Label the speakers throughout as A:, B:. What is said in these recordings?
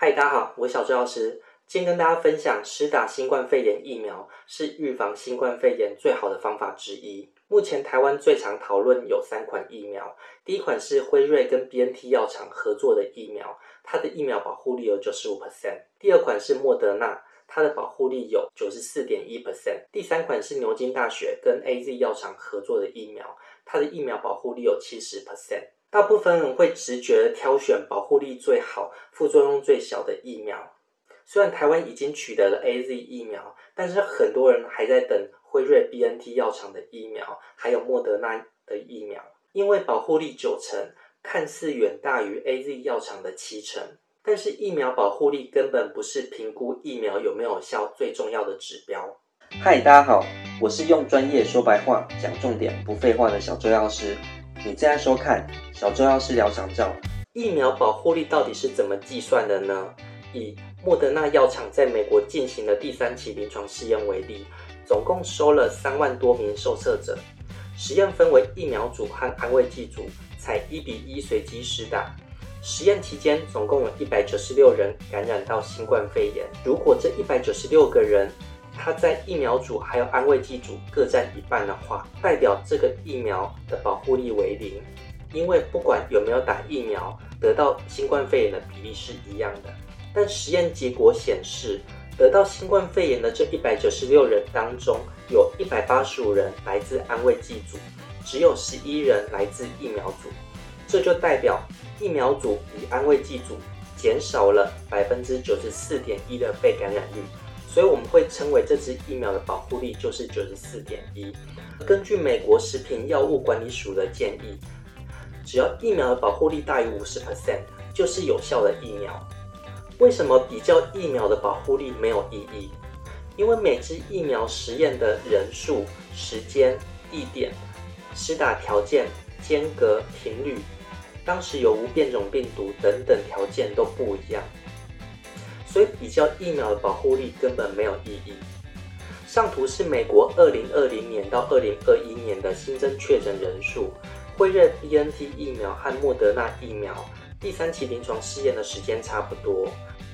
A: 嗨，大家好，我是小周老师。今天跟大家分享，施打新冠肺炎疫苗是预防新冠肺炎最好的方法之一。目前台湾最常讨论有三款疫苗，第一款是辉瑞跟 BNT 药厂合作的疫苗，它的疫苗保护力有九十五 percent。第二款是莫德纳，它的保护力有九十四点一 percent。第三款是牛津大学跟 AZ 药厂合作的疫苗，它的疫苗保护力有七十 percent。大部分人会直觉挑选保护力最好、副作用最小的疫苗。虽然台湾已经取得了 A Z 疫苗，但是很多人还在等辉瑞 B N T 药厂的疫苗，还有莫德纳的疫苗，因为保护力九成，看似远大于 A Z 药厂的七成，但是疫苗保护力根本不是评估疫苗有没有效最重要的指标。
B: 嗨，大家好，我是用专业说白话、讲重点、不废话的小周药师，你正在收看小周药师聊长照。
A: 疫苗保护力到底是怎么计算的呢？以莫德纳药厂在美国进行的第三期临床试验为例，总共收了三万多名受测者，实验分为疫苗组和安慰剂组，采一比一随机施打。实验期间，总共有一百九十六人感染到新冠肺炎。如果这一百九十六个人，他在疫苗组还有安慰剂组各占一半的话，代表这个疫苗的保护力为零，因为不管有没有打疫苗，得到新冠肺炎的比例是一样的。但实验结果显示，得到新冠肺炎的这一百九十六人当中，有一百八十五人来自安慰剂组，只有十一人来自疫苗组。这就代表疫苗组比安慰剂组减少了百分之九十四点一的被感染率，所以我们会称为这支疫苗的保护力就是九十四点一。根据美国食品药物管理署的建议，只要疫苗的保护力大于五十 percent，就是有效的疫苗。为什么比较疫苗的保护力没有意义？因为每支疫苗实验的人数、时间、地点、施打条件、间隔、频率、当时有无变种病毒等等条件都不一样，所以比较疫苗的保护力根本没有意义。上图是美国二零二零年到二零二一年的新增确诊人数，辉瑞 BNT 疫苗和莫德纳疫苗第三期临床试验的时间差不多。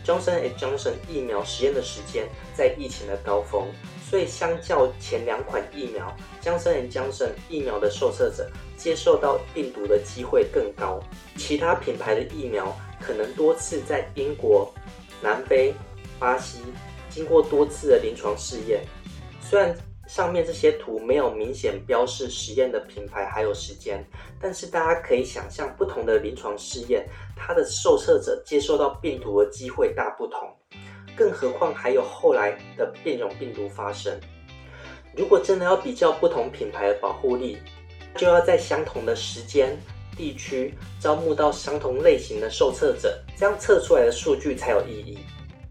A: Johnson Johnson 疫苗实验的时间在疫情的高峰，所以相较前两款疫苗，Johnson Johnson 疫苗的受测者接受到病毒的机会更高。其他品牌的疫苗可能多次在英国、南非、巴西经过多次的临床试验，虽然。上面这些图没有明显标示实验的品牌还有时间，但是大家可以想象，不同的临床试验，它的受测者接受到病毒的机会大不同。更何况还有后来的变种病毒发生。如果真的要比较不同品牌的保护力，就要在相同的时间、地区招募到相同类型的受测者，这样测出来的数据才有意义。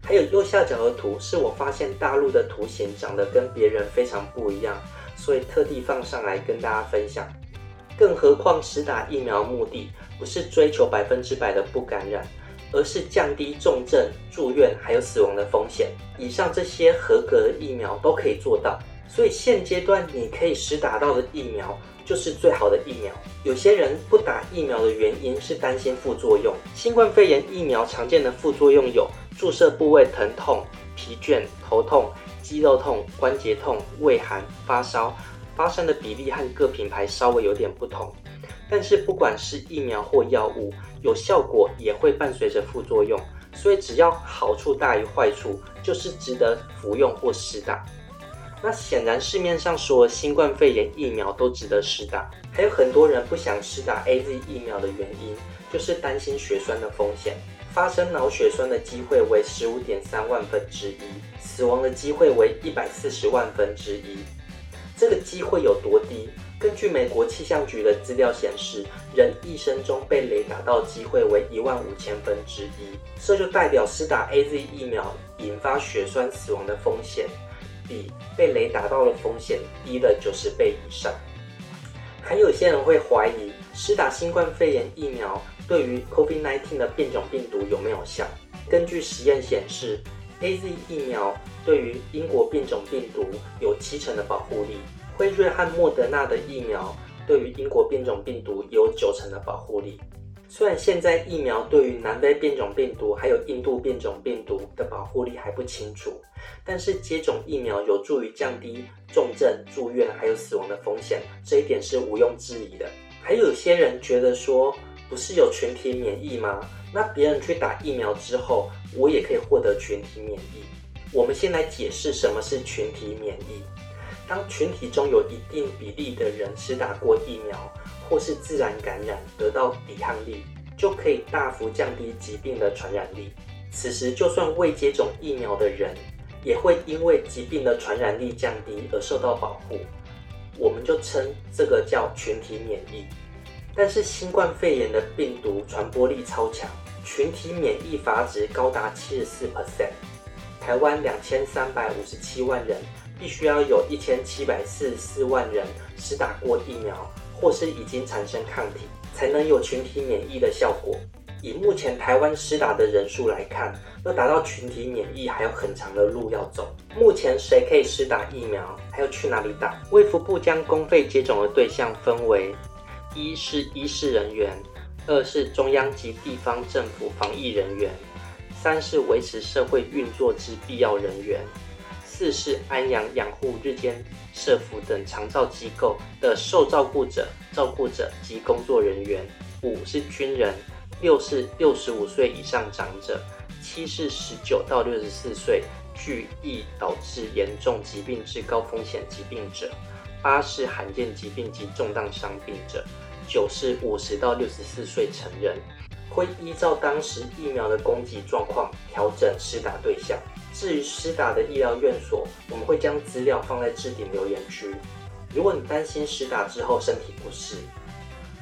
A: 还有右下角的图是我发现大陆的图形长得跟别人非常不一样，所以特地放上来跟大家分享。更何况，实打疫苗目的不是追求百分之百的不感染，而是降低重症、住院还有死亡的风险。以上这些合格的疫苗都可以做到，所以现阶段你可以实打到的疫苗就是最好的疫苗。有些人不打疫苗的原因是担心副作用。新冠肺炎疫苗常见的副作用有。注射部位疼痛、疲倦、头痛、肌肉痛、关节痛、畏寒、发烧，发生的比例和各品牌稍微有点不同。但是不管是疫苗或药物，有效果也会伴随着副作用，所以只要好处大于坏处，就是值得服用或施打。那显然市面上所有新冠肺炎疫苗都值得施打，还有很多人不想施打 A Z 疫苗的原因，就是担心血栓的风险。发生脑血栓的机会为十五点三万分之一，死亡的机会为一百四十万分之一。这个机会有多低？根据美国气象局的资料显示，人一生中被雷打到机会为一万五千分之一。这就代表施打 A Z 疫苗引发血栓死亡的风险，比被雷打到的风险低了九十倍以上。还有些人会怀疑，施打新冠肺炎疫苗。对于 COVID-19 的变种病毒有没有效？根据实验显示，A Z 疫苗对于英国变种病毒有七成的保护力，辉瑞和莫德纳的疫苗对于英国变种病毒有九成的保护力。虽然现在疫苗对于南非变种病毒还有印度变种病毒的保护力还不清楚，但是接种疫苗有助于降低重症、住院还有死亡的风险，这一点是毋庸置疑的。还有些人觉得说，不是有群体免疫吗？那别人去打疫苗之后，我也可以获得群体免疫。我们先来解释什么是群体免疫。当群体中有一定比例的人施打过疫苗，或是自然感染得到抵抗力，就可以大幅降低疾病的传染力。此时，就算未接种疫苗的人，也会因为疾病的传染力降低而受到保护。我们就称这个叫群体免疫。但是，新冠肺炎的病毒传播力超强，群体免疫阀值高达七十四 percent。台湾两千三百五十七万人，必须要有一千七百四十四万人施打过疫苗。或是已经产生抗体，才能有群体免疫的效果。以目前台湾施打的人数来看，要达到群体免疫还有很长的路要走。目前谁可以施打疫苗，还要去哪里打？卫福部将公费接种的对象分为：一是医事人员，二是中央及地方政府防疫人员，三是维持社会运作之必要人员。四是安阳养护日间社福等长照机构的受照顾者、照顾者及工作人员。五是军人。六是六十五岁以上长者。七是十九到六十四岁具易导致严重疾病之高风险疾病者。八是罕见疾病及重大伤病者。九是五十到六十四岁成人。会依照当时疫苗的供给状况调整施打对象。至于施打的医疗院所，我们会将资料放在置顶留言区。如果你担心施打之后身体不适，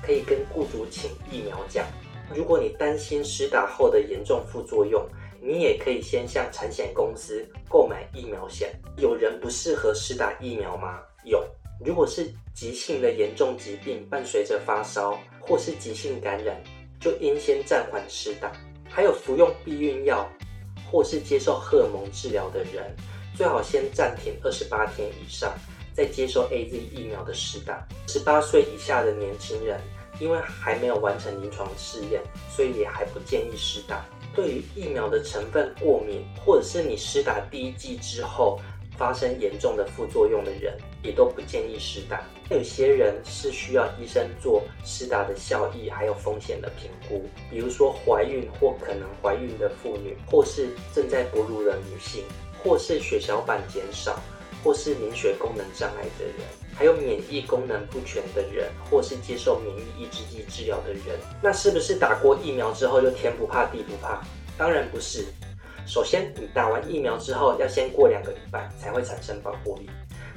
A: 可以跟雇主请疫苗假。如果你担心施打后的严重副作用，你也可以先向产险公司购买疫苗险。有人不适合施打疫苗吗？有。如果是急性的严重疾病，伴随着发烧或是急性感染，就应先暂缓施打。还有服用避孕药。或是接受荷尔蒙治疗的人，最好先暂停二十八天以上，再接受 A Z 疫苗的施打。十八岁以下的年轻人，因为还没有完成临床试验，所以也还不建议施打。对于疫苗的成分过敏，或者是你施打第一剂之后发生严重的副作用的人，也都不建议施打。有些人是需要医生做施打的效益还有风险的评估，比如说怀孕或可能怀孕的妇女，或是正在哺乳的女性，或是血小板减少，或是凝血功能障碍的人，还有免疫功能不全的人，或是接受免疫抑制剂治疗的人。那是不是打过疫苗之后就天不怕地不怕？当然不是。首先，你打完疫苗之后要先过两个礼拜才会产生保护力。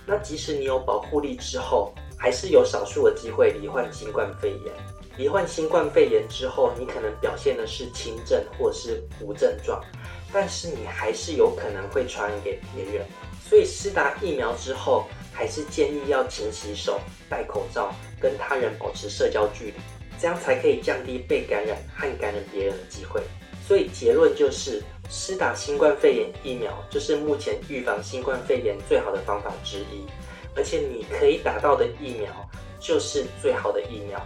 A: 那即使你有保护力之后，还是有少数的机会罹患新冠肺炎。罹患新冠肺炎之后，你可能表现的是轻症或是无症状，但是你还是有可能会传染给别人。所以施打疫苗之后，还是建议要勤洗手、戴口罩，跟他人保持社交距离，这样才可以降低被感染和感染别人的机会。所以结论就是，施打新冠肺炎疫苗就是目前预防新冠肺炎最好的方法之一。而且你可以打到的疫苗就是最好的疫苗。